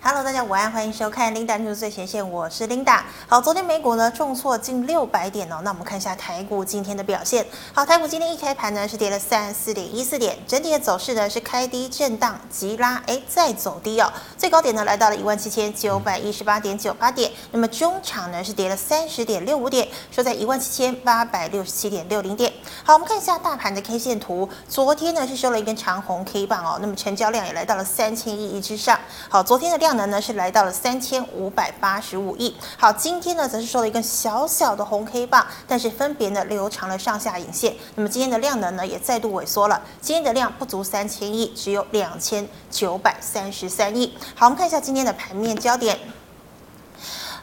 Hello，大家午安，欢迎收看 Linda News 最前线，我是 Linda。好，昨天美股呢重挫近六百点哦，那我们看一下台股今天的表现。好，台股今天一开盘呢是跌了三十四点一四点，整体的走势呢是开低震荡急拉，哎，再走低哦，最高点呢来到了一万七千九百一十八点九八点，那么中场呢是跌了三十点六五点，收在一万七千八百六十七点六零点。好，我们看一下大盘的 K 线图，昨天呢是收了一根长红 K 棒哦，那么成交量也来到了三千亿亿之上。好，昨天的量。能呢是来到了三千五百八十五亿。好，今天呢则是收了一根小小的红 K 棒，但是分别呢留长了上下影线。那么今天的量能呢也再度萎缩了，今天的量不足三千亿，只有两千九百三十三亿。好，我们看一下今天的盘面焦点。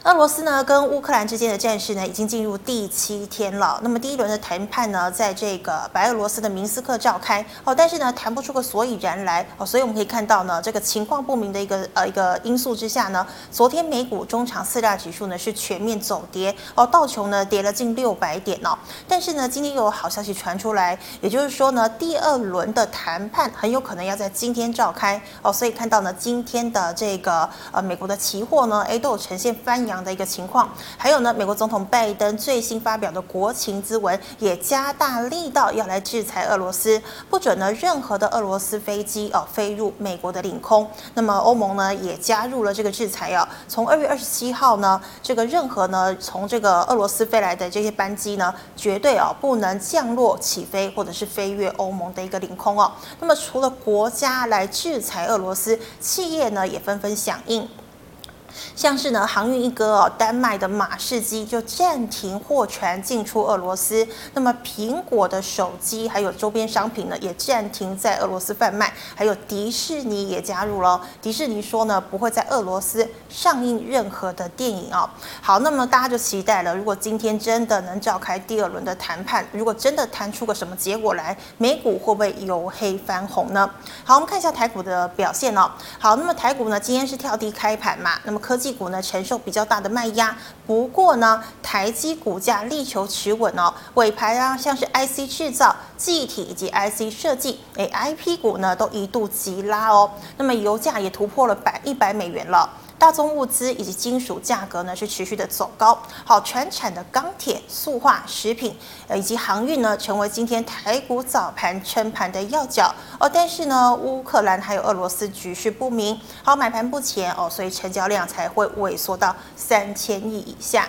俄罗斯呢跟乌克兰之间的战事呢已经进入第七天了。那么第一轮的谈判呢，在这个白俄罗斯的明斯克召开哦，但是呢谈不出个所以然来哦，所以我们可以看到呢，这个情况不明的一个呃一个因素之下呢，昨天美股中场四大指数呢是全面走跌哦，道琼呢跌了近六百点哦。但是呢，今天又有好消息传出来，也就是说呢，第二轮的谈判很有可能要在今天召开哦，所以看到呢，今天的这个呃美国的期货呢，哎都有呈现翻扬。的一个情况，还有呢，美国总统拜登最新发表的国情咨文也加大力道要来制裁俄罗斯，不准呢任何的俄罗斯飞机哦飞入美国的领空。那么欧盟呢也加入了这个制裁哦，从二月二十七号呢，这个任何呢从这个俄罗斯飞来的这些班机呢，绝对哦不能降落起飞或者是飞越欧盟的一个领空哦。那么除了国家来制裁俄罗斯，企业呢也纷纷响应。像是呢，航运一哥哦，丹麦的马士基就暂停货船进出俄罗斯。那么苹果的手机还有周边商品呢，也暂停在俄罗斯贩卖。还有迪士尼也加入了，迪士尼说呢，不会在俄罗斯上映任何的电影哦。好，那么大家就期待了，如果今天真的能召开第二轮的谈判，如果真的谈出个什么结果来，美股会不会由黑翻红呢？好，我们看一下台股的表现哦。好，那么台股呢，今天是跳低开盘嘛，那么。科技股呢承受比较大的卖压，不过呢，台积股价力求持稳哦。尾盘啊，像是 IC 制造、记忆体以及 IC 设计，哎，IP 股呢都一度急拉哦。那么油价也突破了百一百美元了。大宗物资以及金属价格呢是持续的走高，好，全产的钢铁、塑化、食品，呃以及航运呢，成为今天台股早盘撑盘的要角哦。但是呢，乌克兰还有俄罗斯局势不明，好，买盘不前哦，所以成交量才会萎缩到三千亿以下。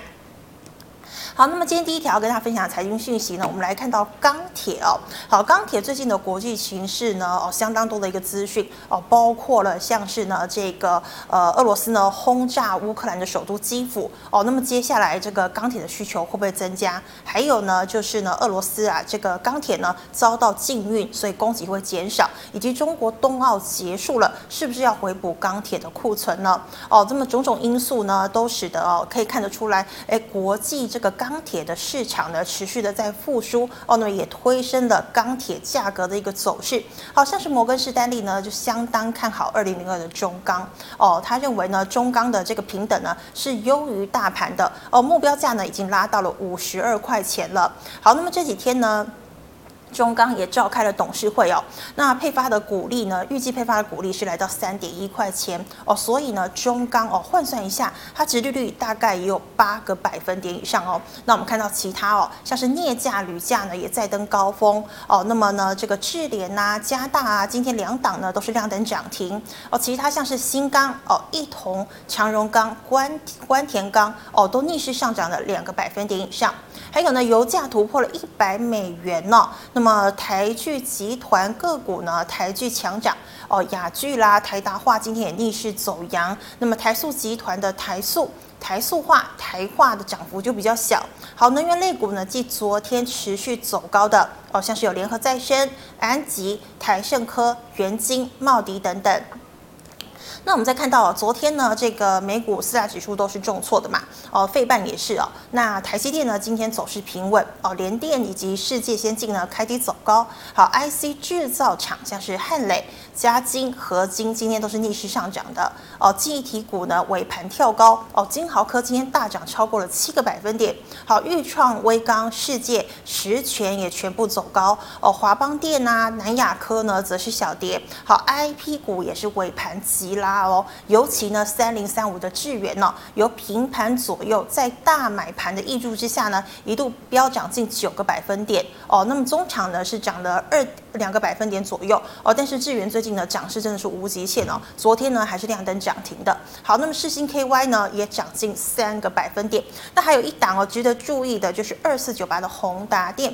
好，那么今天第一条要跟大家分享的财经讯息呢，我们来看到钢铁哦。好，钢铁最近的国际情势呢，哦，相当多的一个资讯哦，包括了像是呢这个呃俄罗斯呢轰炸乌克兰的首都基辅哦，那么接下来这个钢铁的需求会不会增加？还有呢就是呢俄罗斯啊这个钢铁呢遭到禁运，所以供给会减少，以及中国冬奥结束了，是不是要回补钢铁的库存呢？哦，这么种种因素呢，都使得哦可以看得出来，哎，国际这个钢钢铁的市场呢，持续的在复苏哦，那么也推升了钢铁价格的一个走势。好像是摩根士丹利呢，就相当看好二零零二的中钢哦，他认为呢，中钢的这个平等呢是优于大盘的哦，目标价呢已经拉到了五十二块钱了。好，那么这几天呢，中钢也召开了董事会哦，那配发的股利呢，预计配发的股利是来到三点一块钱哦，所以呢，中钢哦换算一下，它殖利率大概也有八个百分点以上哦。那我们看到其他哦，像是镍价、铝价呢也再登高峰哦。那么呢，这个智联呐、嘉大啊，今天两档呢都是亮灯涨停哦。其他像是新钢哦、一铜、长荣钢、关关田钢哦，都逆势上涨了两个百分点以上。还有呢，油价突破了一百美元呢、哦。那么么台聚集团个股呢，台聚强涨哦，亚聚啦、台达化今天也逆势走阳。那么台塑集团的台塑、台塑化、台化的涨幅就比较小。好，能源类股呢，继昨天持续走高的哦，像是有联合再生、安吉、台盛科、元晶、茂迪等等。那我们再看到昨天呢，这个美股四大指数都是重挫的嘛，哦，费半也是哦。那台积电呢，今天走势平稳哦，联电以及世界先进呢开低走高。好，IC 制造厂像是汉磊、嘉晶、合晶今天都是逆势上涨的哦。记忆体股呢尾盘跳高哦，金豪科今天大涨超过了七个百分点。好，钰创、威刚、世界、十銓也全部走高哦。华邦电啊、南亚科呢则是小跌。好，IP 股也是尾盘急拉。拉哦，尤其呢三零三五的智原呢，由平盘左右，在大买盘的挹注之下呢，一度飙涨近九个百分点哦。那么中场呢是涨了二两个百分点左右哦，但是智原最近呢涨势真的是无极限哦，昨天呢还是亮灯涨停的。好，那么世芯 KY 呢也涨近三个百分点。那还有一档哦值得注意的就是二四九八的宏达电。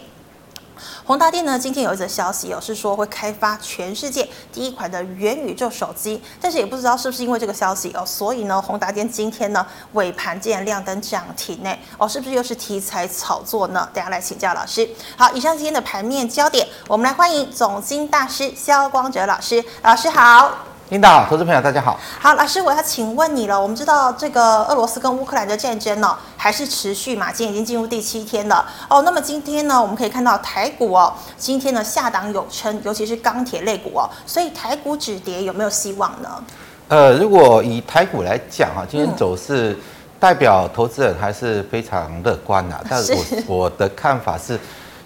宏达电呢，今天有一则消息哦，是说会开发全世界第一款的元宇宙手机，但是也不知道是不是因为这个消息哦，所以呢，宏达电今天呢尾盘竟然亮灯涨停呢，哦，是不是又是题材炒作呢？等下来请教老师。好，以上今天的盘面焦点，我们来欢迎总经大师肖光哲老师，老师好。领导，投资朋友大家好。好，老师，我要请问你了。我们知道这个俄罗斯跟乌克兰的战争呢，还是持续嘛？今天已经进入第七天了哦。那么今天呢，我们可以看到台股哦，今天呢下档有撑，尤其是钢铁类股哦。所以台股止跌有没有希望呢？呃，如果以台股来讲啊，今天走势代表投资人还是非常乐观啊。嗯、但是我我的看法是，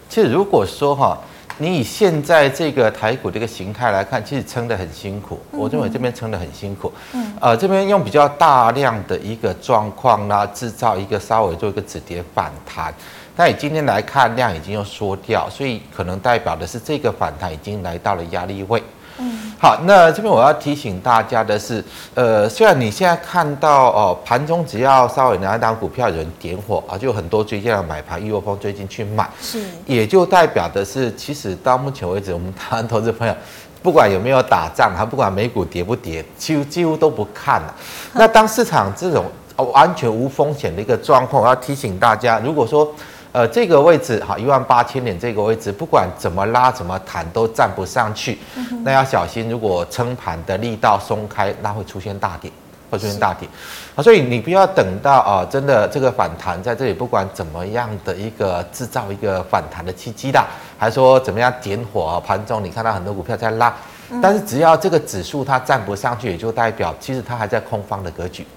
其实如果说哈。你以现在这个台股这个形态来看，其实撑得很辛苦。我认为这边撑得很辛苦。嗯，呃，这边用比较大量的一个状况呢，制造一个稍微做一个止跌反弹。但以今天来看，量已经又缩掉，所以可能代表的是这个反弹已经来到了压力位。嗯，好，那这边我要提醒大家的是，呃，虽然你现在看到哦，盘中只要稍微哪一档股票有人点火啊，就很多追进来买盘，一窝蜂追进去买，是，也就代表的是，其实到目前为止，我们台湾投资朋友，不管有没有打仗，还不管美股跌不跌，几乎几乎都不看了。那当市场这种完全无风险的一个状况，我要提醒大家，如果说。呃，这个位置哈，一万八千点这个位置，不管怎么拉怎么弹都站不上去，那要小心，如果撑盘的力道松开，那会出现大跌，会出现大跌，啊，所以你不要等到啊，真的这个反弹在这里，不管怎么样的一个制造一个反弹的契机的，还说怎么样点火，盘中你看到很多股票在拉，但是只要这个指数它站不上去，也就代表其实它还在空方的格局。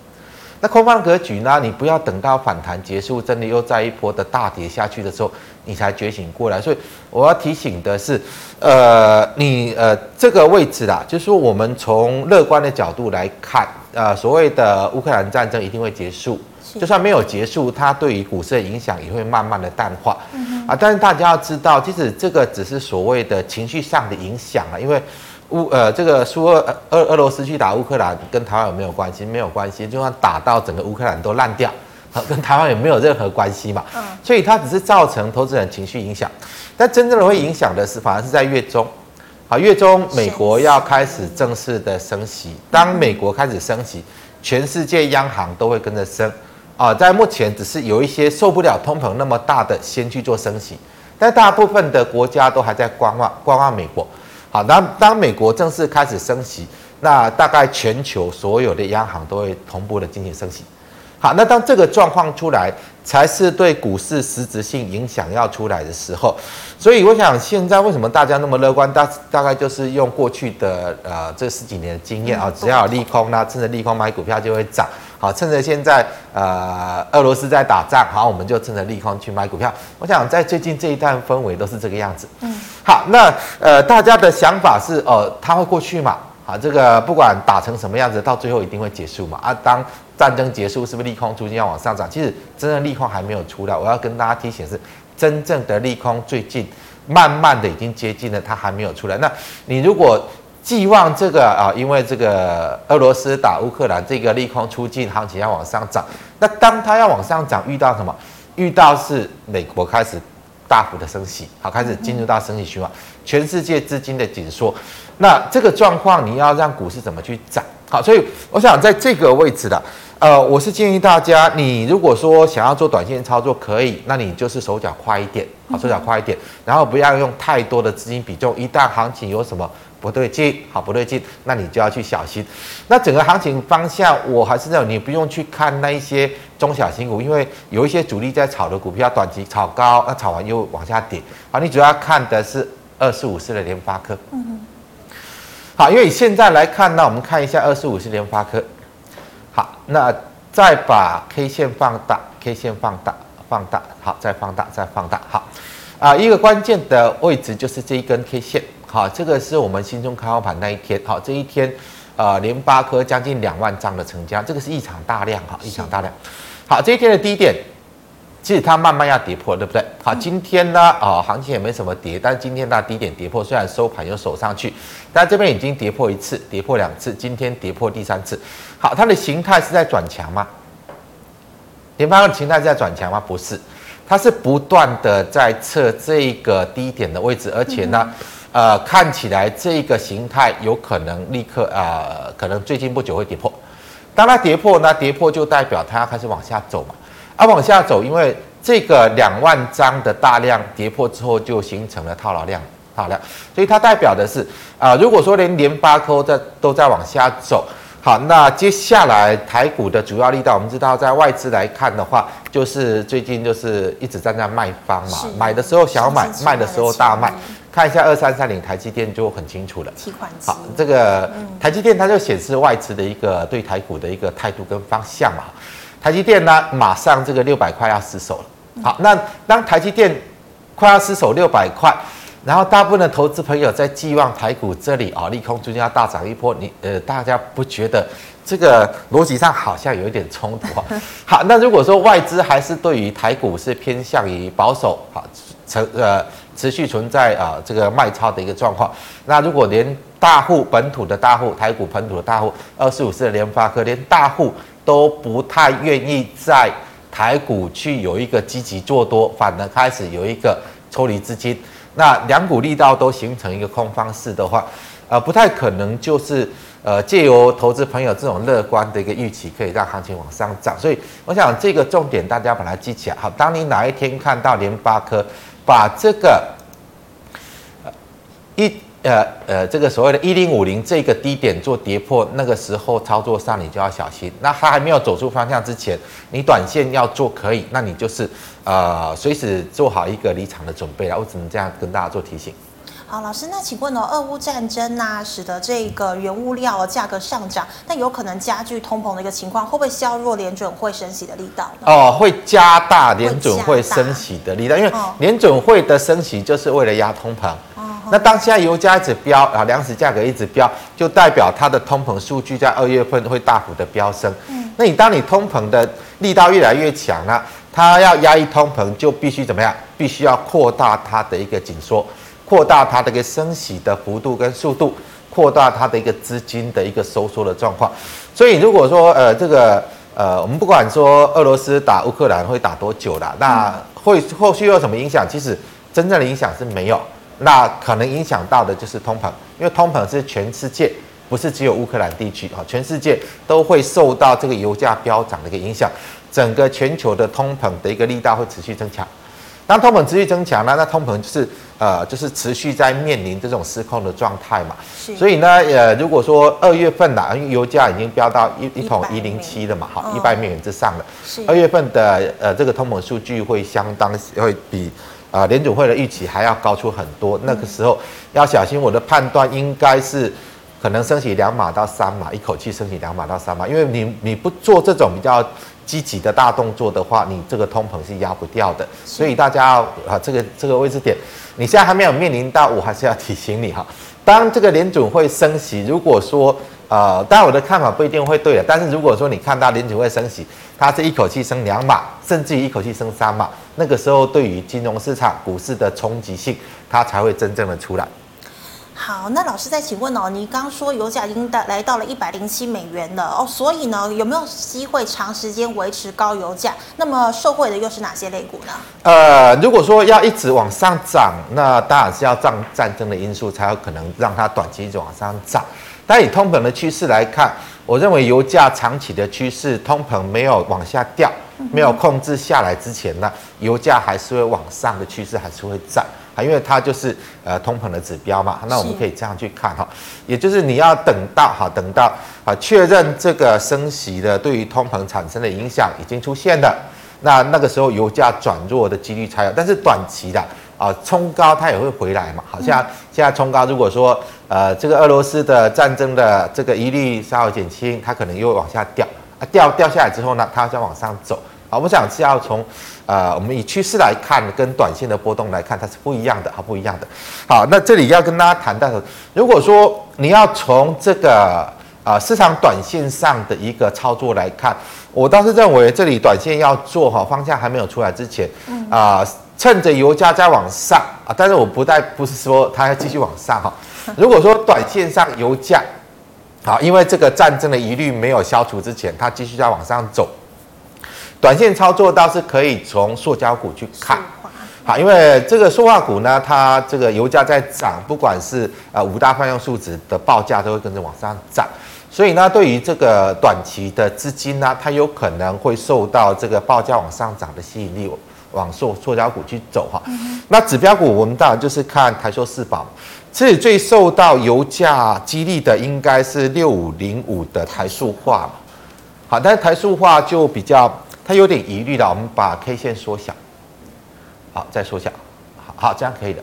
那空方格局呢？你不要等到反弹结束，真的又再一波的大跌下去的时候，你才觉醒过来。所以我要提醒的是，呃，你呃这个位置啦，就是说我们从乐观的角度来看，呃，所谓的乌克兰战争一定会结束，就算没有结束，它对于股市的影响也会慢慢的淡化。啊，但是大家要知道，即使这个只是所谓的情绪上的影响啊，因为。乌呃，这个苏俄俄俄罗斯去打乌克兰，跟台湾有没有关系？没有关系，就算打到整个乌克兰都烂掉，跟台湾也没有任何关系嘛。嗯，所以它只是造成投资人情绪影响，但真正的会影响的是，反而是在月中，啊，月中美国要开始正式的升息，当美国开始升息，全世界央行都会跟着升，啊，在目前只是有一些受不了通膨那么大的先去做升息，但大部分的国家都还在观望观望美国。好，那当美国正式开始升息，那大概全球所有的央行都会同步的进行升息。好，那当这个状况出来，才是对股市实质性影响要出来的时候。所以我想，现在为什么大家那么乐观？大大概就是用过去的呃这十几年的经验啊，只要有利空，那趁着利空买股票就会涨。好，趁着现在呃俄罗斯在打仗，好，我们就趁着利空去买股票。我想在最近这一段氛围都是这个样子。嗯，好，那呃大家的想法是哦，它会过去嘛？好，这个不管打成什么样子，到最后一定会结束嘛？啊，当战争结束，是不是利空逐渐要往上涨？其实真正利空还没有出来。我要跟大家提醒是，真正的利空最近慢慢的已经接近了，它还没有出来。那你如果寄望这个啊，因为这个俄罗斯打乌克兰，这个利空出尽，行情要往上涨。那当它要往上涨，遇到什么？遇到是美国开始大幅的升息，好，开始进入到升息循环，全世界资金的紧缩。那这个状况，你要让股市怎么去涨？好，所以我想在这个位置的，呃，我是建议大家，你如果说想要做短线操作，可以，那你就是手脚快一点，好，手脚快一点，然后不要用太多的资金比重，一旦行情有什么。不对劲，好，不对劲，那你就要去小心。那整个行情方向，我还是认为你不用去看那一些中小型股，因为有一些主力在炒的股票，短期炒高，那炒完又往下跌。好，你主要看的是二四五四的联发科。嗯哼。好，因为现在来看呢，我们看一下二四五四联发科。好，那再把 K 线放大，K 线放大，放大，好，再放大，再放大。好，啊，一个关键的位置就是这一根 K 线。好，这个是我们新中开红盘那一天。好，这一天，呃联发科将近两万张的成交，这个是异常大量哈，异常大量。好，这一天的低点。其实它慢慢要跌破，对不对？好，今天呢，啊，行情也没什么跌，但是今天它低点跌破，虽然收盘又守上去，但这边已经跌破一次，跌破两次，今天跌破第三次。好，它的形态是在转强吗？联发科的形态是在转强吗？不是，它是不断的在测这个低点的位置，而且呢，呃，看起来这个形态有可能立刻啊、呃，可能最近不久会跌破。当它跌破，那跌破就代表它要开始往下走嘛。它、啊、往下走，因为这个两万张的大量跌破之后，就形成了套牢量，套牢量，所以它代表的是啊、如果说连联发科在都在往下走，好，那接下来台股的主要力道，我们知道在外资来看的话，就是最近就是一直站在卖方嘛，买的时候小买，卖的时候大卖，看一下二三三零台积电就很清楚了。提款机，好，这个台积电它就显示外资的一个对台股的一个态度跟方向嘛。台积电呢，马上这个六百块要失守了。好，那当台积电快要失守六百块，然后大部分的投资朋友在寄望台股这里啊，利空出尽要大涨一波，你呃，大家不觉得这个逻辑上好像有一点冲突啊？好，那如果说外资还是对于台股是偏向于保守，好，持呃持续存在啊这个卖超的一个状况，那如果连大户本土的大户，台股本土的大户，二四五四的联发科，连大户。都不太愿意在台股去有一个积极做多，反而开始有一个抽离资金。那两股力道都形成一个空方式的话，呃，不太可能就是呃借由投资朋友这种乐观的一个预期，可以让行情往上涨。所以我想这个重点大家把它记起来。好，当你哪一天看到联发科把这个呃一。呃呃，这个所谓的“一零五零”这个低点做跌破，那个时候操作上你就要小心。那它还没有走出方向之前，你短线要做可以，那你就是呃随时做好一个离场的准备了。我只能这样跟大家做提醒。好，老师，那请问哦，俄乌战争呐、啊，使得这个原物料价格上涨，那有可能加剧通膨的一个情况，会不会削弱联准会升息的力道呢？哦，会加大联准会升息的力道，因为联准会的升息就是为了压通膨。那当现在油价一直飙啊，粮食价格一直飙，就代表它的通膨数据在二月份会大幅的飙升。嗯，那你当你通膨的力道越来越强了，它要压抑通膨，就必须怎么样？必须要扩大它的一个紧缩，扩大它的一个升息的幅度跟速度，扩大它的一个资金的一个收缩的状况。所以如果说呃这个呃我们不管说俄罗斯打乌克兰会打多久了，那会后续有什么影响？其实真正的影响是没有。那可能影响到的就是通膨，因为通膨是全世界，不是只有乌克兰地区啊，全世界都会受到这个油价飙涨的一个影响，整个全球的通膨的一个力道会持续增强。当通膨持续增强呢，那通膨就是呃就是持续在面临这种失控的状态嘛。所以呢，呃，如果说二月份呢，因为油价已经飙到一一桶一零七了嘛，好，一百美元之上了。二月份的呃这个通膨数据会相当会比。啊，联储会的预期还要高出很多，那个时候要小心。我的判断应该是可能升起两码到三码，一口气升起两码到三码，因为你你不做这种比较积极的大动作的话，你这个通膨是压不掉的。所以大家啊，这个这个位置点，你现在还没有面临到，我还是要提醒你哈。当这个联准会升息，如果说呃，当然我的看法不一定会对的，但是如果说你看到联准会升息，它是一口气升两码，甚至于一口气升三码，那个时候对于金融市场、股市的冲击性，它才会真正的出来。好，那老师再请问哦，你刚说油价已经到来到了一百零七美元了哦，所以呢，有没有机会长时间维持高油价？那么受惠的又是哪些类股呢？呃，如果说要一直往上涨，那当然是要战战争的因素才有可能让它短期一直往上涨。但以通膨的趋势来看，我认为油价长期的趋势，通膨没有往下掉，没有控制下来之前呢，油价还是会往上的趋势还是会涨啊，因为它就是呃通膨的指标嘛。那我们可以这样去看哈，也就是你要等到哈，等到啊确认这个升息的对于通膨产生的影响已经出现了，那那个时候油价转弱的几率才有。但是短期的啊冲高它也会回来嘛，好像现在冲高，如果说。呃，这个俄罗斯的战争的这个疑虑稍微减轻，它可能又往下掉啊，掉掉下来之后呢，它再往上走啊。我想是要从呃，我们以趋势来看，跟短线的波动来看，它是不一样的，好，不一样的。好，那这里要跟大家谈到的，如果说你要从这个啊、呃、市场短线上的一个操作来看，我倒是认为这里短线要做好方向还没有出来之前，啊、呃，趁着油价在往上啊，但是我不带不是说它要继续往上哈。如果说短线上油价好，因为这个战争的疑虑没有消除之前，它继续在往上走，短线操作倒是可以从塑胶股去看。好，因为这个塑化股呢，它这个油价在涨，不管是呃五大泛用数值的报价都会跟着往上涨，所以呢，对于这个短期的资金呢，它有可能会受到这个报价往上涨的吸引力，往塑塑胶股去走哈。嗯、那指标股我们当然就是看台塑四宝，这里最受到油价激励的应该是六五零五的台塑化嘛。好，但是台塑化就比较它有点疑虑了，我们把 K 线缩小。好，再缩小，好，好，这样可以的。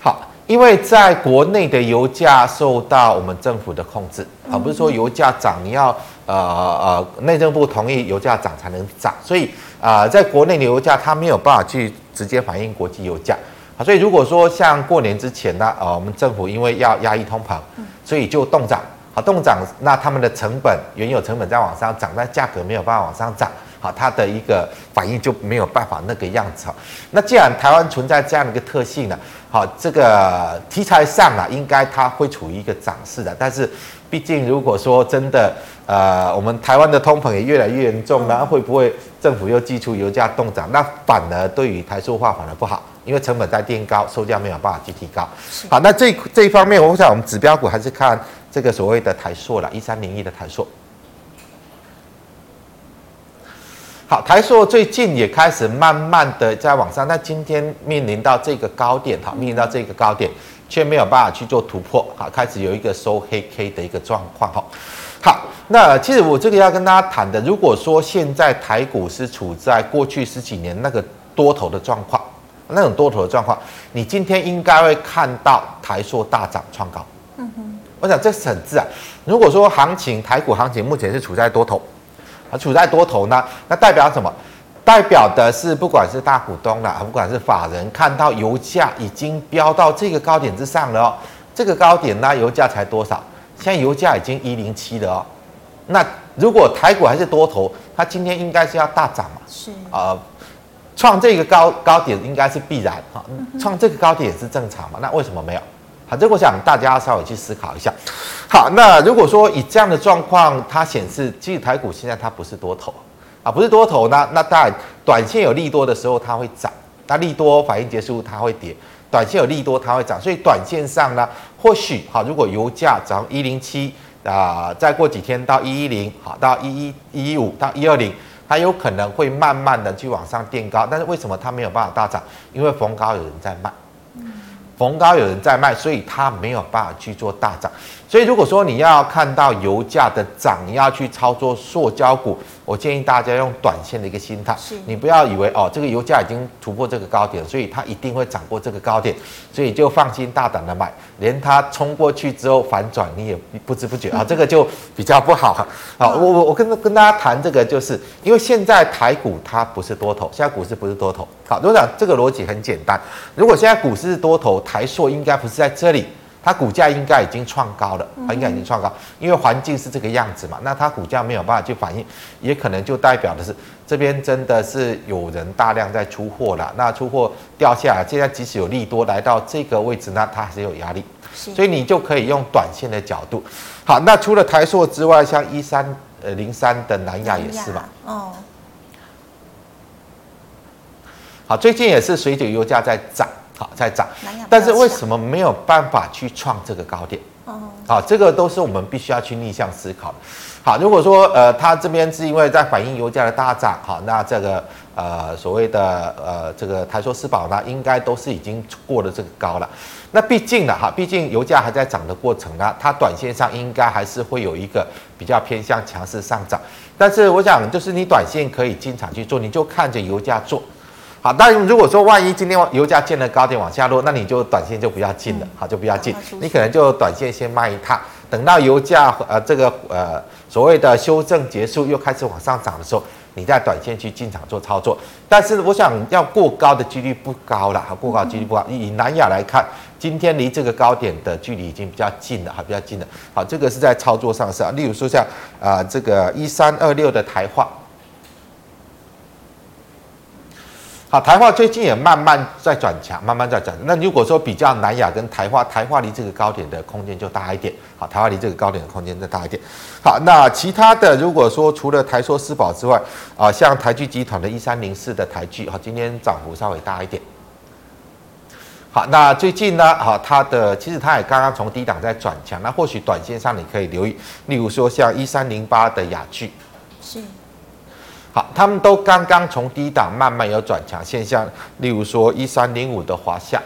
好，因为在国内的油价受到我们政府的控制，而，不是说油价涨你要呃呃内政部同意油价涨才能涨，所以啊、在国内的油价它没有办法去直接反映国际油价，啊，所以如果说像过年之前呢，呃，我们政府因为要压抑通膨，所以就冻涨，好，冻涨，那他们的成本原有成本在往上涨，但价格没有办法往上涨。好，它的一个反应就没有办法那个样子。那既然台湾存在这样的一个特性呢，好，这个题材上啊，应该它会处于一个涨势的。但是，毕竟如果说真的，呃，我们台湾的通膨也越来越严重，那会不会政府又寄出油价动涨？那反而对于台塑化反而不好，因为成本在垫高，售价没有办法去提高。好，那这这一方面，我想我们指标股还是看这个所谓的台塑了，一三零一的台塑。好，台塑最近也开始慢慢的在往上，那今天面临到这个高点，哈，面临到这个高点，却没有办法去做突破，好，开始有一个收黑 K 的一个状况，哈。好，那其实我这个要跟大家谈的，如果说现在台股是处在过去十几年那个多头的状况，那种多头的状况，你今天应该会看到台塑大涨创高。嗯哼，我想这是很自然。如果说行情台股行情目前是处在多头。啊，处在多头呢，那代表什么？代表的是不管是大股东啦，不管是法人，看到油价已经飙到这个高点之上了哦。这个高点呢，油价才多少？现在油价已经一零七了哦。那如果台股还是多头，它今天应该是要大涨嘛？是啊，呃，创这个高高点应该是必然啊，创这个高点也是正常嘛？那为什么没有？好，这我想大家稍微去思考一下。好，那如果说以这样的状况，它显示其实台股现在它不是多头啊，不是多头呢，那当然短线有利多的时候它会涨，那利多反应结束它会跌，短线有利多它会涨，所以短线上呢，或许好，如果油价涨一零七啊，再过几天到一一零，好，到一一一一五到一二零，它有可能会慢慢的去往上垫高，但是为什么它没有办法大涨？因为逢高有人在卖。逢高有人在卖，所以它没有办法去做大涨。所以如果说你要看到油价的涨，你要去操作塑胶股，我建议大家用短线的一个心态。是你不要以为哦，这个油价已经突破这个高点，所以它一定会涨过这个高点，所以就放心大胆的买。连它冲过去之后反转，你也不知不觉 啊，这个就比较不好。好，我我我跟跟大家谈这个，就是因为现在台股它不是多头，现在股市不是多头。好，董事长，这个逻辑很简单。如果现在股市是多头，台塑应该不是在这里，它股价应该已经创高了，它应该已经创高，因为环境是这个样子嘛。那它股价没有办法去反应，也可能就代表的是这边真的是有人大量在出货了。那出货掉下来，现在即使有利多来到这个位置，那它还是有压力。所以你就可以用短线的角度。好，那除了台塑之外，像一三呃零三的南亚也是嘛。哦。好，最近也是随着油价在涨，好在涨，但是为什么没有办法去创这个高点？哦，好，这个都是我们必须要去逆向思考的。好，如果说呃，它这边是因为在反映油价的大涨，好，那这个呃所谓的呃这个台塑四宝呢，应该都是已经过了这个高了。那毕竟呢，哈，毕竟油价还在涨的过程呢，它短线上应该还是会有一个比较偏向强势上涨。但是我想，就是你短线可以经常去做，你就看着油价做。好，但如果说万一今天油价见了高点往下落，那你就短线就不要进了，好，就不要进，你可能就短线先卖一趟，等到油价呃这个呃所谓的修正结束又开始往上涨的时候，你在短线去进场做操作。但是我想要过高的几率不高了，过高几率不高。以南亚来看，今天离这个高点的距离已经比较近了，哈，比较近了。好，这个是在操作上是啊，例如说像啊、呃、这个一三二六的台化。好，台化最近也慢慢在转强，慢慢在转。那如果说比较南亚跟台化，台化离这个高点的空间就大一点。好，台化离这个高点的空间再大一点。好，那其他的如果说除了台塑、四宝之外，啊，像台剧集团的一三零四的台剧，好，今天涨幅稍微大一点。好，那最近呢，好，它的其实它也刚刚从低档在转强，那或许短线上你可以留意，例如说像一三零八的雅剧，是。好，他们都刚刚从低档慢慢有转强现象，例如说一三零五的华夏，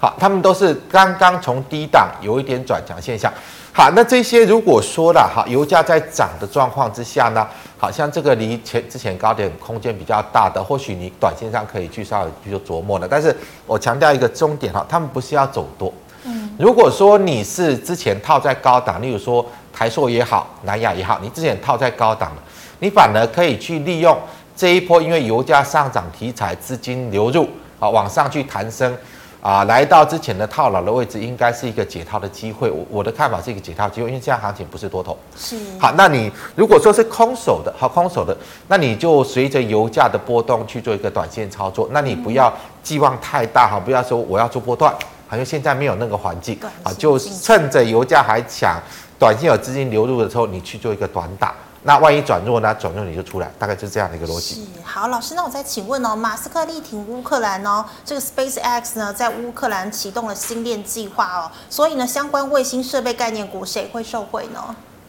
好，他们都是刚刚从低档有一点转强现象。好，那这些如果说了，哈，油价在涨的状况之下呢，好像这个离前之前高点空间比较大的，或许你短线上可以去稍微去做琢磨的。但是我强调一个重点哈，他们不是要走多。嗯，如果说你是之前套在高档，例如说台塑也好，南亚也好，你之前套在高档的。你反而可以去利用这一波，因为油价上涨题材资金流入啊，往上去弹升啊，来到之前的套牢的位置，应该是一个解套的机会。我我的看法是一个解套机会，因为现在行情不是多头。是。好，那你如果说是空手的，好，空手的，那你就随着油价的波动去做一个短线操作。那你不要寄望太大哈，不要说我要做波段，好像现在没有那个环境啊，就趁着油价还强，短线有资金流入的时候，你去做一个短打。那万一转弱呢？转弱你就出来，大概就是这样的一个逻辑。是，好，老师，那我再请问哦，马斯克力挺乌克兰哦，这个 SpaceX 呢，在乌克兰启动了星链计划哦，所以呢，相关卫星设备概念股谁会受惠呢？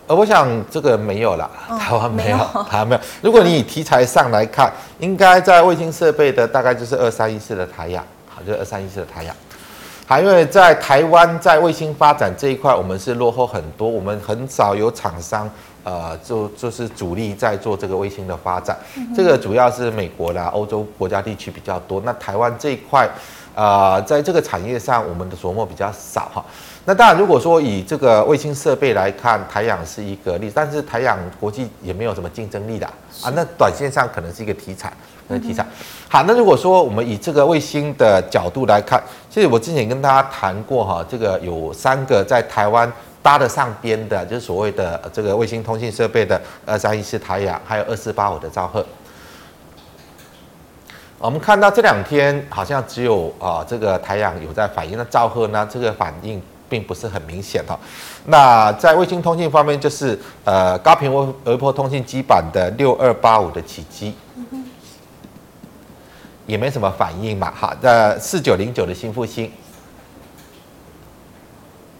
呃，我想这个没有啦，台湾没有，台湾没有。如果你以题材上来看，应该在卫星设备的大概就是二三一四的台亚，好，就是二三一四的台亚。还因为在台湾在卫星发展这一块，我们是落后很多，我们很少有厂商。呃，就就是主力在做这个卫星的发展，这个主要是美国啦、欧洲国家地区比较多。那台湾这一块，呃，在这个产业上，我们的琢磨比较少哈。那当然，如果说以这个卫星设备来看，台阳是一个例，但是台阳国际也没有什么竞争力的啊。那短线上可能是一个题材，呃，题材。好，那如果说我们以这个卫星的角度来看，其实我之前跟大家谈过哈，这个有三个在台湾。搭得上边的，就是所谓的这个卫星通信设备的二三一四台阳，还有二四八五的兆赫。我们看到这两天好像只有啊这个台阳有在反应，那兆赫呢这个反应并不是很明显哈。那在卫星通信方面，就是呃高频微微波通信基板的六二八五的起机，也没什么反应嘛。哈，那四九零九的新复兴。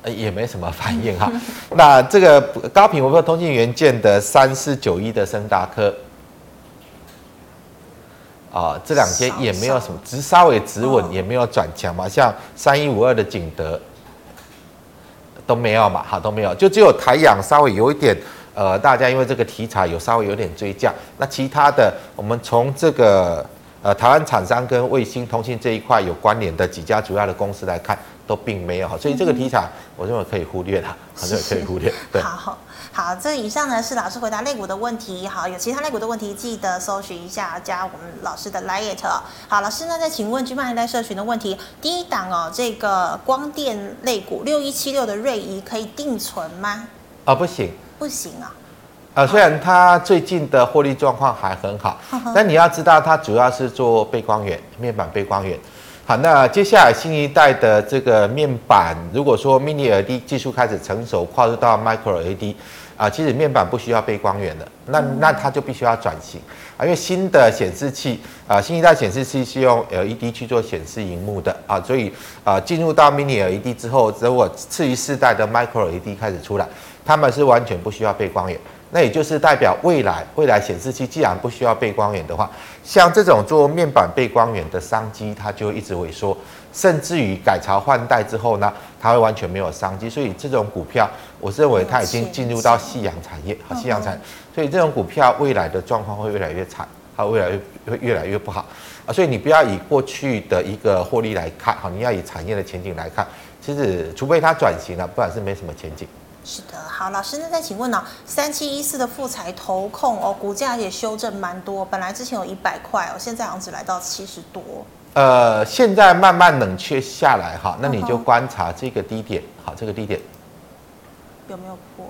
也没什么反应哈，那这个高频微波通信元件的三四九一的升达科，啊，这两天也没有什么，只稍微止稳，也没有转强嘛。像三一五二的景德都没有嘛，哈都没有，就只有台阳稍微有一点，呃，大家因为这个题材有稍微有点追价，那其他的我们从这个呃台湾厂商跟卫星通信这一块有关联的几家主要的公司来看。都并没有哈，所以这个题材我认为可以忽略它，好像可以忽略。对，好好，这以上呢是老师回答肋骨的问题。好，有其他肋骨的问题，记得搜寻一下，加我们老师的 LINE。好，老师呢再请问，今晚还在社群的问题，第一档哦，这个光电肋骨六一七六的瑞仪可以定存吗？啊，不行，不行啊。呃，虽然它最近的获利状况还很好，但你要知道，它主要是做背光源，面板背光源。好，那接下来新一代的这个面板，如果说 Mini LED 技术开始成熟，跨入到 Micro LED，啊，其实面板不需要背光源的，那那它就必须要转型啊，因为新的显示器啊，新一代显示器是用 LED 去做显示荧幕的啊，所以啊，进入到 Mini LED 之后，如果次于世代的 Micro LED 开始出来，他们是完全不需要背光源。那也就是代表未来，未来显示器既然不需要背光源的话，像这种做面板背光源的商机，它就一直萎缩，甚至于改朝换代之后呢，它会完全没有商机。所以这种股票，我认为它已经进入到夕阳产业，好，夕阳产。所以这种股票未来的状况会越来越惨，它未来会越来越不好啊。所以你不要以过去的一个获利来看，好，你要以产业的前景来看。其实除非它转型了，不然是没什么前景。是的，好，老师，那再请问呢、哦？三七一四的富材投控哦，股价也修正蛮多，本来之前有一百块哦，现在好像只来到七十多。呃，现在慢慢冷却下来哈，那你就观察这个低点，好，这个低点有没有破？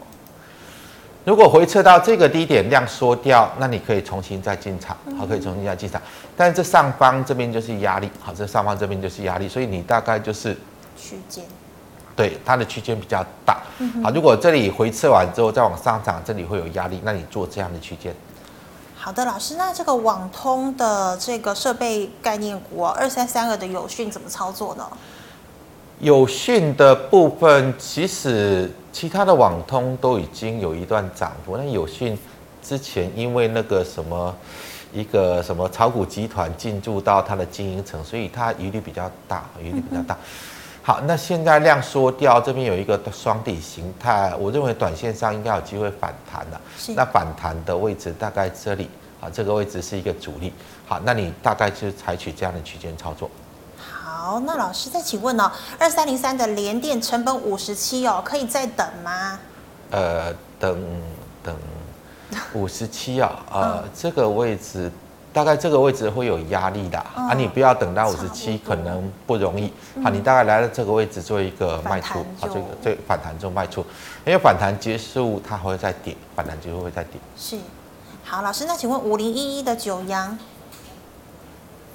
如果回撤到这个低点，量缩掉，那你可以重新再进场，好，可以重新再进场。但是这上方这边就是压力，好，这上方这边就是压力，所以你大概就是区间。对，它的区间比较大。好，如果这里回撤完之后再往上涨，这里会有压力，那你做这样的区间。好的，老师，那这个网通的这个设备概念股啊，二三三二的有讯怎么操作呢？有讯的部分，其实其他的网通都已经有一段涨幅，那有讯之前因为那个什么一个什么炒股集团进驻到它的经营层，所以它疑虑比较大，疑虑比较大。嗯好，那现在量缩掉，这边有一个双底形态，我认为短线上应该有机会反弹了。是。那反弹的位置大概这里，啊，这个位置是一个阻力。好，那你大概就采取这样的区间操作。好，那老师再请问哦，二三零三的连电成本五十七哦，可以再等吗？呃，等等五十七啊，呃，嗯、这个位置。大概这个位置会有压力的、嗯、啊，你不要等到五十七，可能不容易。嗯、好，你大概来到这个位置做一个卖出，好，这个这个、反弹做卖出，因为反弹结束它会再跌，反弹结束会再跌。是，好，老师，那请问五零一一的九阳，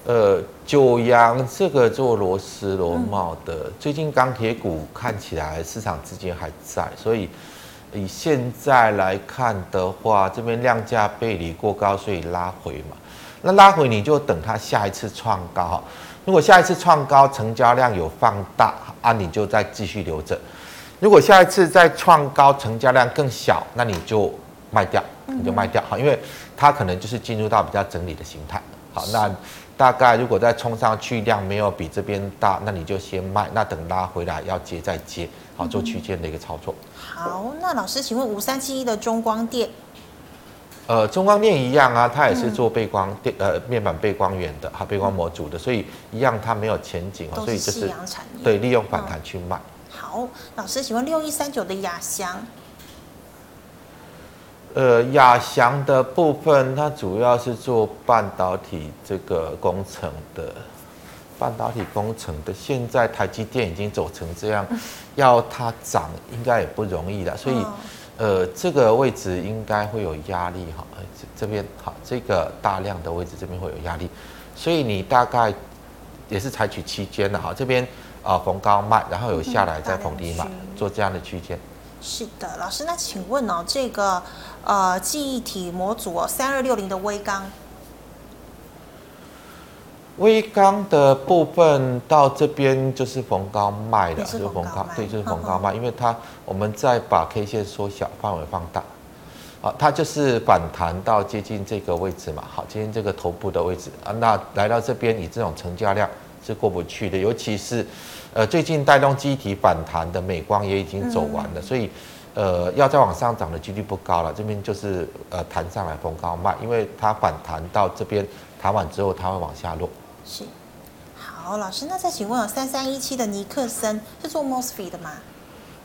呃，九阳这个做螺丝螺帽的，嗯、最近钢铁股看起来市场资金还在，所以以现在来看的话，这边量价背离过高，所以拉回嘛。那拉回你就等它下一次创高哈，如果下一次创高成交量有放大啊，你就再继续留着；如果下一次再创高成交量更小，那你就卖掉，你就卖掉哈，因为它可能就是进入到比较整理的形态。好，那大概如果再冲上去量没有比这边大，那你就先卖，那等拉回来要接再接，好，做区间的一个操作。好，那老师请问五三七一的中光电。呃，中光电一样啊，它也是做背光电、嗯、呃面板背光源的哈，背光模组的，所以一样它没有前景啊，所以就是对利用反弹去卖。好，老师，请问六一三九的亚翔，呃，亚翔的部分它主要是做半导体这个工程的，半导体工程的，现在台积电已经走成这样，嗯、要它涨应该也不容易的，所以。嗯呃，这个位置应该会有压力哈，这这边好，这个大量的位置这边会有压力，所以你大概也是采取区间的哈，这边啊逢高卖，然后有下来再逢低买，做这样的区间。是的，老师，那请问哦，这个呃记忆体模组三二六零的威刚。威刚的部分到这边就是逢高卖的，就是逢高，对，就是逢高卖，因为它我们再把 K 线缩小，范围放大，啊，它就是反弹到接近这个位置嘛，好，接近这个头部的位置。啊，那来到这边，以这种成交量是过不去的，尤其是，呃，最近带动记忆体反弹的美光也已经走完了，所以，呃，要再往上涨的几率不高了，这边就是呃弹上来逢高卖，因为它反弹到这边弹完之后，它会往下落。是，好，老师，那再请问有，三三一七的尼克森是做 MOSFET 的吗？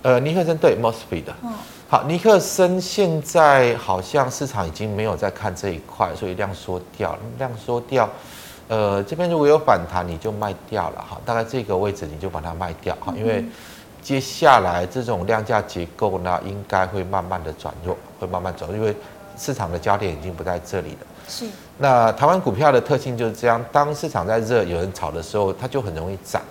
呃，尼克森对 MOSFET 的。嗯，好，尼克森现在好像市场已经没有在看这一块，所以量缩掉，量缩掉。呃，这边如果有反弹，你就卖掉了哈，大概这个位置你就把它卖掉哈，因为接下来这种量价结构呢，应该会慢慢的转弱，会慢慢走，因为市场的焦点已经不在这里了。是，那台湾股票的特性就是这样，当市场在热，有人炒的时候，它就很容易涨，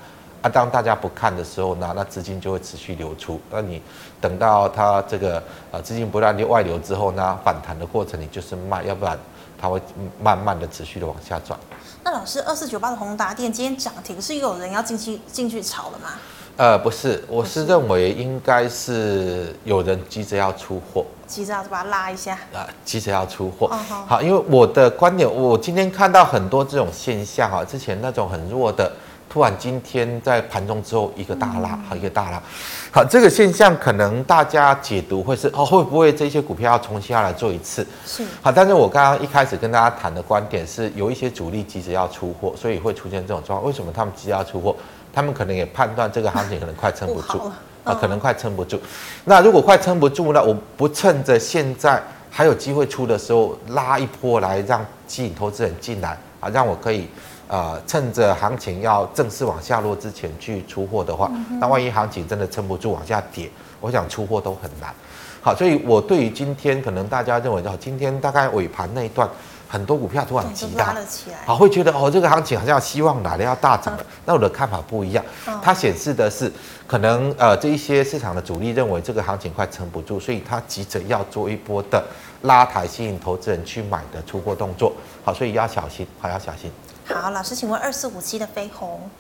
啊，当大家不看的时候呢，那资金就会持续流出，那你等到它这个呃资金不断流外流之后呢，反弹的过程你就是卖，要不然它会慢慢的持续的往下转。那老师，二四九八的宏达电今天涨停，是有人要进去进去炒了吗？呃，不是，我是认为应该是有人急着要出货，急着要把它拉一下啊，急着要出货。哦、好，好，因为我的观点，我今天看到很多这种现象啊，之前那种很弱的，突然今天在盘中之后一个大拉，好、嗯、一个大拉，好，这个现象可能大家解读会是哦，会不会这些股票要重新要来做一次？是，好，但是我刚刚一开始跟大家谈的观点是有一些主力急着要出货，所以会出现这种状况。为什么他们急着要出货？他们可能也判断这个行情可能快撑不住，啊，可能快撑不住。那如果快撑不住呢，我不趁着现在还有机会出的时候拉一波来，让吸引投资人进来啊，让我可以呃趁着行情要正式往下落之前去出货的话，那万一行情真的撑不住往下跌，我想出货都很难。好，所以我对于今天可能大家认为的，今天大概尾盘那一段。很多股票突然急拉了起来，好，会觉得哦，这个行情好像希望来了，要大涨了。那我的看法不一样，它显示的是可能呃这一些市场的主力认为这个行情快撑不住，所以他急着要做一波的拉抬，吸引投资人去买的出货动作。好，所以要小心，还要小心。好，老师，请问二四五七的飞鸿，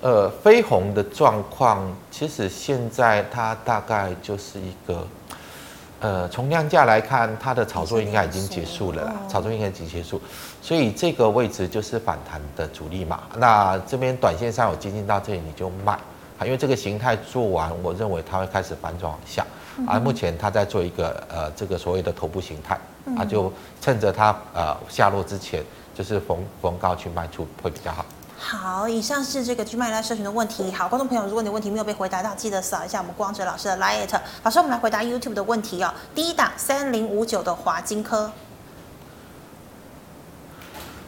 呃，飞鸿的状况其实现在它大概就是一个。呃，从量价来看，它的炒作应该已经结束了啦，炒作应该已经结束，所以这个位置就是反弹的主力嘛。那这边短线上有接近到这里，你就卖啊，因为这个形态做完，我认为它会开始反转往下。而目前它在做一个呃这个所谓的头部形态啊，就趁着它呃下落之前，就是逢逢高去卖出会比较好。好，以上是这个 GMoney 来社群的问题。好，观众朋友，如果你的问题没有被回答到，记得扫一下我们光哲老师的 Light。老师，我们来回答 YouTube 的问题哦。第一档三零五九的华金科，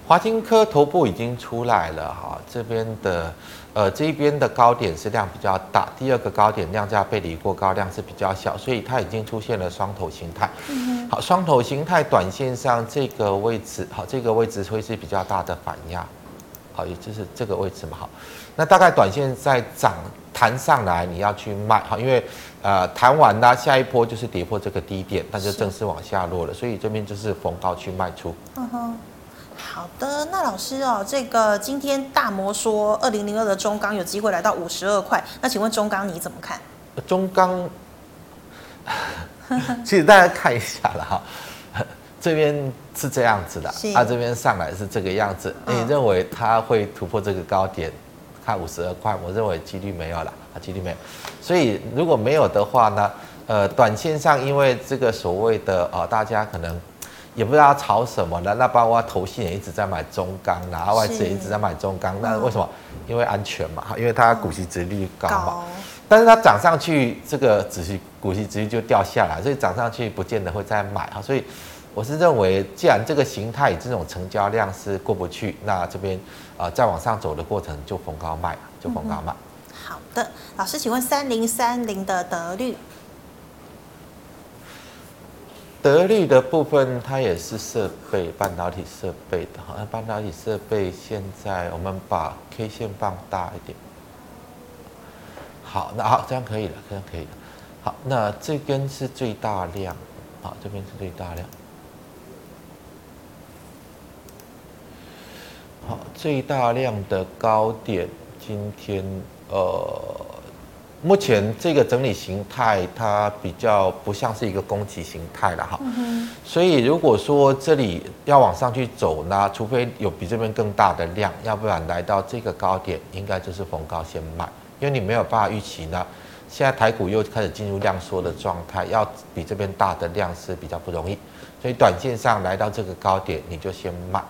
华金科头部已经出来了哈，这边的呃这一边的高点是量比较大，第二个高点量价背离过高，量是比较小，所以它已经出现了双头形态。嗯、好，双头形态短线上这个位置，好，这个位置会是比较大的反压。好，也就是这个位置嘛，好，那大概短线在涨弹上来，你要去卖，好，因为呃弹完呢，下一波就是跌破这个低点，那就正式往下落了，所以这边就是逢高去卖出。嗯哼，好的，那老师哦，这个今天大摩说二零零二的中钢有机会来到五十二块，那请问中钢你怎么看？中钢，其实大家看一下了哈。这边是这样子的，它、啊、这边上来是这个样子。你认为它会突破这个高点，看五十二块？我认为几率没有了，啊，几率没有。所以如果没有的话呢，呃，短线上因为这个所谓的呃，大家可能也不知道炒什么的，那包括投信也一直在买中钢，然后外资也一直在买中钢，那为什么？因为安全嘛，因为它股息殖率高嘛。高但是它涨上去，这个股息股息殖率就掉下来，所以涨上去不见得会再买啊，所以。我是认为，既然这个形态这种成交量是过不去，那这边啊、再往上走的过程就逢高卖，就逢高卖。好的，老师，请问三零三零的德律，德律的部分它也是设备半导体设备的，好，那半导体设备现在我们把 K 线放大一点，好，那好，这样可以了，这样可以了。好，那这根是最大量，好，这边是最大量。好，最大量的高点，今天呃，目前这个整理形态它比较不像是一个攻击形态了哈。嗯、所以如果说这里要往上去走呢，除非有比这边更大的量，要不然来到这个高点，应该就是逢高先卖，因为你没有办法预期呢。现在台股又开始进入量缩的状态，要比这边大的量是比较不容易，所以短线上来到这个高点，你就先卖。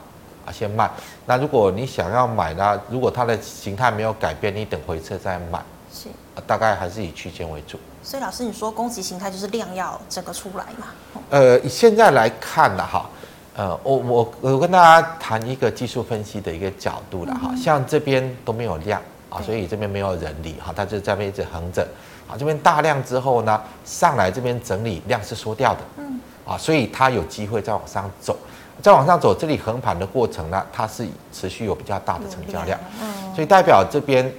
啊，先卖。那如果你想要买呢？如果它的形态没有改变，你等回撤再买。是，大概还是以区间为主。所以老师，你说攻击形态就是量要整个出来嘛？呃，现在来看了哈，呃，我我我跟大家谈一个技术分析的一个角度了哈、嗯，像这边都没有量啊，所以这边没有人理哈，它就在这边一直横着。啊，这边大量之后呢，上来这边整理量是缩掉的。嗯。啊，所以它有机会再往上走。再往上走，这里横盘的过程呢，它是持续有比较大的成交量，嗯，所以代表这边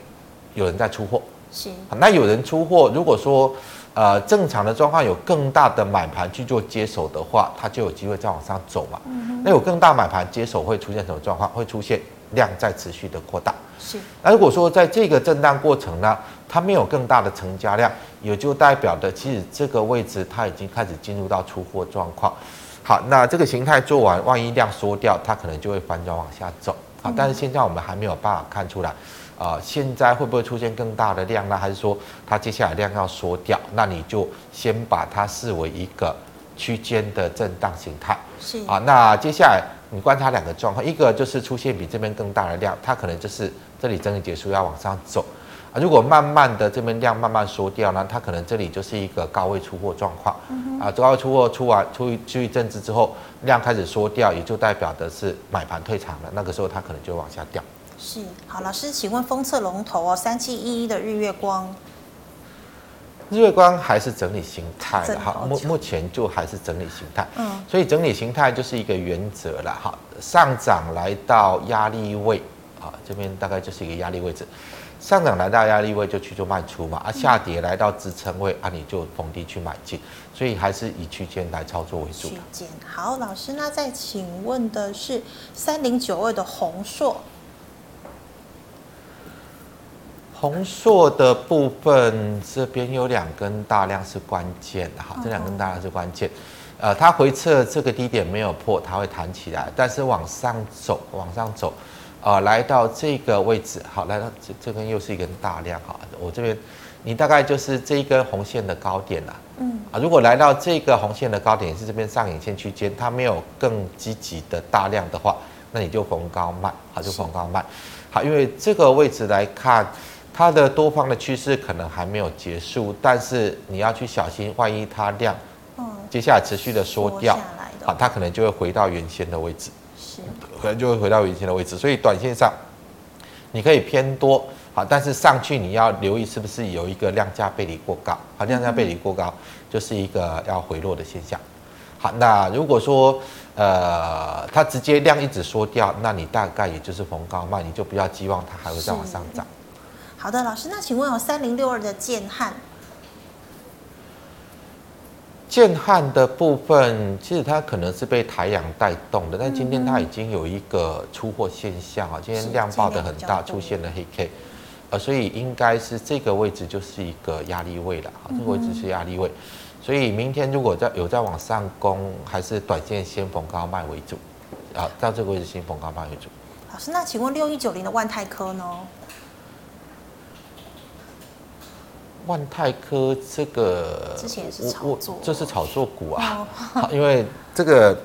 有人在出货。是，那有人出货，如果说呃正常的状况有更大的买盘去做接手的话，它就有机会再往上走嘛。嗯，那有更大买盘接手会出现什么状况？会出现量在持续的扩大。是，那如果说在这个震荡过程呢，它没有更大的成交量，也就代表的其实这个位置它已经开始进入到出货状况。好，那这个形态做完，万一量缩掉，它可能就会反转往下走。好，但是现在我们还没有办法看出来，啊、呃，现在会不会出现更大的量呢？还是说它接下来量要缩掉？那你就先把它视为一个区间的震荡形态。是啊，那接下来你观察两个状况，一个就是出现比这边更大的量，它可能就是这里整理结束要往上走。啊，如果慢慢的这边量慢慢缩掉呢，它可能这里就是一个高位出货状况。嗯、啊，高位出货出完出出一阵子之后，量开始缩掉，也就代表的是买盘退场了。那个时候它可能就往下掉。是，好，老师，请问封测龙头哦，三七一一的日月光。日月光还是整理形态的哈，目目前就还是整理形态。嗯，所以整理形态就是一个原则了哈。上涨来到压力位啊，这边大概就是一个压力位置。上涨来到压力位就去做卖出嘛，啊，下跌来到支撑位啊，你就逢低去买进，所以还是以区间来操作为主。区间好，老师，那再请问的是三零九二的红硕，红硕的部分这边有两根大量是关键的哈，这两根大量是关键，呃，它回撤这个低点没有破，它会弹起来，但是往上走，往上走。啊，来到这个位置，好，来到这这边又是一根大量哈，我这边你大概就是这一根红线的高点啦，嗯，啊，如果来到这个红线的高点是这边上影线区间，它没有更积极的大量的话，那你就逢高卖，好，就逢高卖，好，因为这个位置来看，它的多方的趋势可能还没有结束，但是你要去小心，万一它量，接下来持续的缩掉，好，它可能就会回到原先的位置。可能就会回到原先的位置，所以短线上你可以偏多，好，但是上去你要留意是不是有一个量价背离过高，好，量价背离过高就是一个要回落的现象。好，那如果说呃它直接量一直缩掉，那你大概也就是逢高卖，你就不要寄望它还会再往上涨。好的，老师，那请问有三零六二的建汉？建汉的部分，其实它可能是被台阳带动的，但今天它已经有一个出货现象啊，今天量爆的很大，出现了黑 K，呃，所以应该是这个位置就是一个压力位了，啊，这个位置是压力位，所以明天如果再有再往上攻，还是短线先逢高卖为主，啊，到这个位置先逢高卖为主。老师，那请问六一九零的万泰科呢？万泰科这个，之前也是炒作，这是炒作股啊，因为这个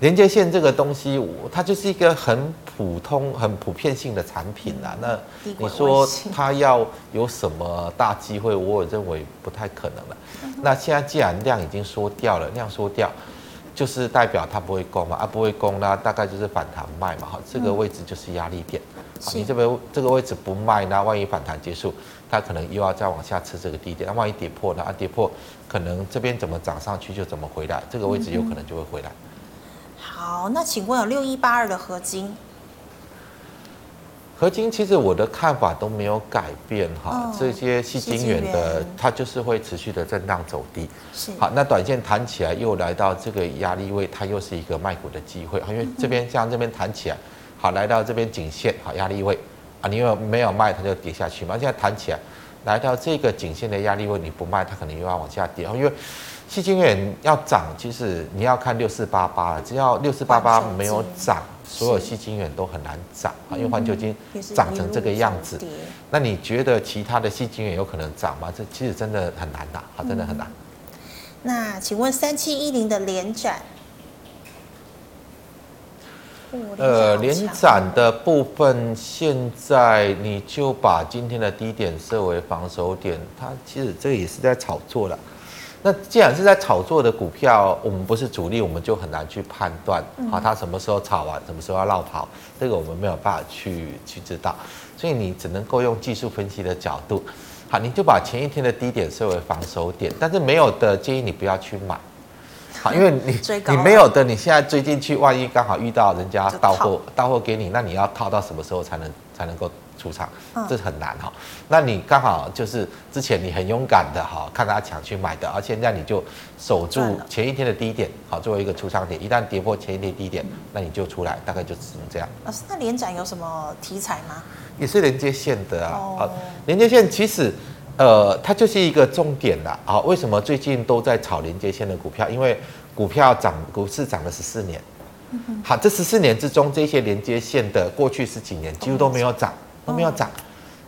连接线这个东西，它就是一个很普通、很普遍性的产品啊。那你说它要有什么大机会，我认为不太可能了。那现在既然量已经缩掉了，量缩掉，就是代表它不会攻嘛，啊不会攻，那大概就是反弹卖嘛，哈，这个位置就是压力点。你这边这个位置不卖，那万一反弹结束，它可能又要再往下吃这个低点。那万一跌破呢，啊跌破，可能这边怎么涨上去就怎么回来，这个位置有可能就会回来。嗯、好，那请问有六一八二的合金？合金其实我的看法都没有改变哈，哦、这些细晶圆的它就是会持续的震荡走低。是。好，那短线弹起来又来到这个压力位，它又是一个卖股的机会，因为这边像这边弹起来。好，来到这边颈线，好压力位啊，你有没有卖，它就跌下去嘛。现在弹起来，来到这个颈线的压力位，你不卖，它可能又要往下跌。因为矽晶圆要涨，其实你要看六四八八了，只要六四八八没有涨，所有矽晶圆都很难涨啊。因为环球金涨成这个样子，那你觉得其他的矽晶圆有可能涨吗？这其实真的很难的，啊，真的很难。那请问三七一零的连展？呃，连展的部分，现在你就把今天的低点设为防守点，它其实这个也是在炒作了。那既然是在炒作的股票，我们不是主力，我们就很难去判断，好，它什么时候炒完，什么时候要落跑，这个我们没有办法去去知道，所以你只能够用技术分析的角度，好，你就把前一天的低点设为防守点，但是没有的建议你不要去买。好，因为你你没有的，你现在追进去，万一刚好遇到人家到货，到货给你，那你要套到什么时候才能才能够出场？这是很难哈。那你刚好就是之前你很勇敢的哈，看他抢去买的，而现在你就守住前一天的低点，好，作为一个出场点。一旦跌破前一天低点，那你就出来，大概就只能这样。老师，那连展有什么题材吗？也是连接线的啊，好，连接线其实。呃，它就是一个重点啦。啊，为什么最近都在炒连接线的股票？因为股票涨，股市涨了十四年。好，这十四年之中，这些连接线的过去十几年几乎都没有涨，都没有涨。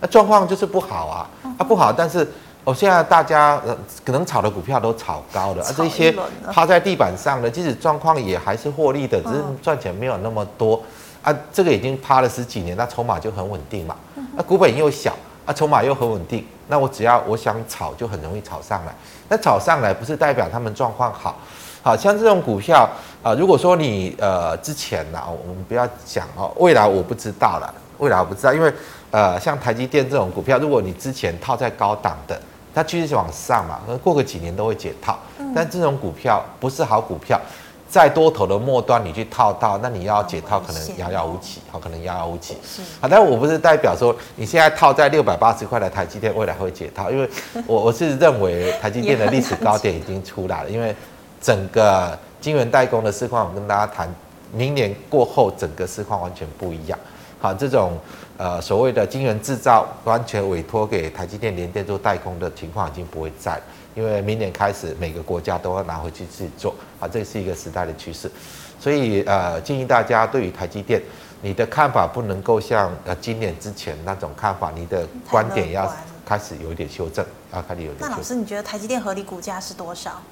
那状况就是不好啊，啊不好。但是哦，现在大家呃可能炒的股票都炒高了，而这些趴在地板上的，即使状况也还是获利的，只是赚钱没有那么多啊。这个已经趴了十几年，那筹码就很稳定嘛。那股本又小。啊，筹码又很稳定，那我只要我想炒，就很容易炒上来。那炒上来不是代表他们状况好，好像这种股票啊、呃，如果说你呃之前呢，我们不要讲哦，未来我不知道了，未来我不知道，因为呃像台积电这种股票，如果你之前套在高档的，它继续是往上嘛，可能过个几年都会解套。但这种股票不是好股票，在多头的末端你去套到，那你要解套可能遥遥无期，好，可能遥遥无期。是，好，但我不是代表说你现在套在六百八十块的台积电未来会解套，因为我我是认为台积电的历史高点已经出来了，因为整个晶圆代工的市况，我跟大家谈，明年过后整个市况完全不一样。好，这种呃所谓的晶圆制造完全委托给台积电联电做代工的情况已经不会在。因为明年开始，每个国家都要拿回去自己做啊，这是一个时代的趋势，所以呃，建议大家对于台积电，你的看法不能够像呃今年之前那种看法，你的观点要开始有一点修正，要开始有点。那老师，你觉得台积电合理股价是多少？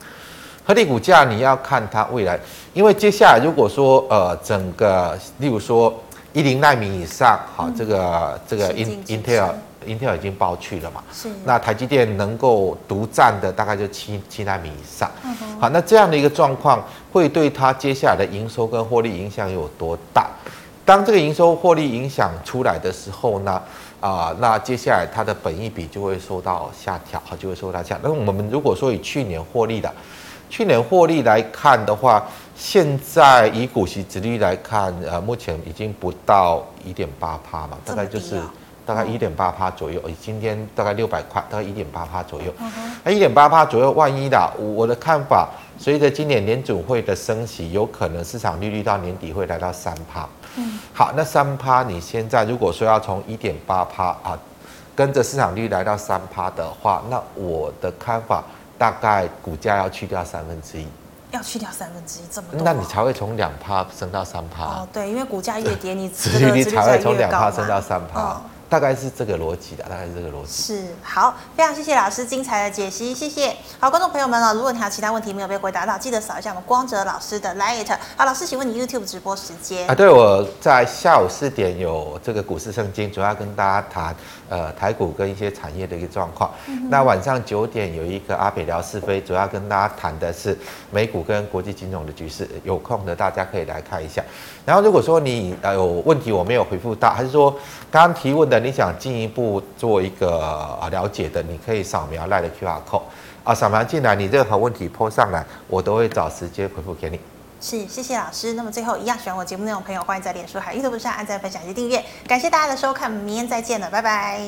合理股价你要看它未来，因为接下来如果说呃整个，例如说一零奈米以上，好，这个这个 Intel。Intel 已经包去了嘛？是。那台积电能够独占的大概就七七纳米以上。嗯。好，那这样的一个状况会对它接下来的营收跟获利影响有多大？当这个营收获利影响出来的时候呢？啊、呃，那接下来它的本益比就会受到下调，好，就会受到下。那我们如果说以去年获利的，去年获利来看的话，现在以股息值率来看，呃，目前已经不到一点八趴嘛，大概就是。大概一点八趴左右，今天大概六百块，大概一点八趴左右。那一点八趴左右，万一的，我的看法，随着今年联准会的升息，有可能市场利率到年底会来到三趴。嗯，好，那三趴，你现在如果说要从一点八趴啊，跟着市场率来到三趴的话，那我的看法，大概股价要去掉三分之一，要去掉三分之一这么多，那你才会从两趴升到三趴。哦，对，因为股价越跌，你 殖利率才会从两趴升到三趴。哦大概是这个逻辑的，大概是这个逻辑。是好，非常谢谢老师精彩的解析，谢谢。好，观众朋友们啊，如果你还有其他问题没有被回答到，记得扫一下我们光哲老师的 Light。好，老师，请问你 YouTube 直播时间啊？对，我在下午四点有这个股市圣经，主要跟大家谈呃台股跟一些产业的一个状况。嗯、那晚上九点有一个阿北聊是非，主要跟大家谈的是美股跟国际金融的局势。有空的大家可以来看一下。然后如果说你呃有问题我没有回复到，还是说刚刚提问的。你想进一步做一个啊了解的，你可以扫描赖的 QR code 啊，扫描进来，你任何问题 po 上来，我都会找时间回复给你。是，谢谢老师。那么最后一样喜欢我节目内容朋友，欢迎在脸书还有 YouTube 上按赞、分享及订阅。感谢大家的收看，明天再见了，拜拜。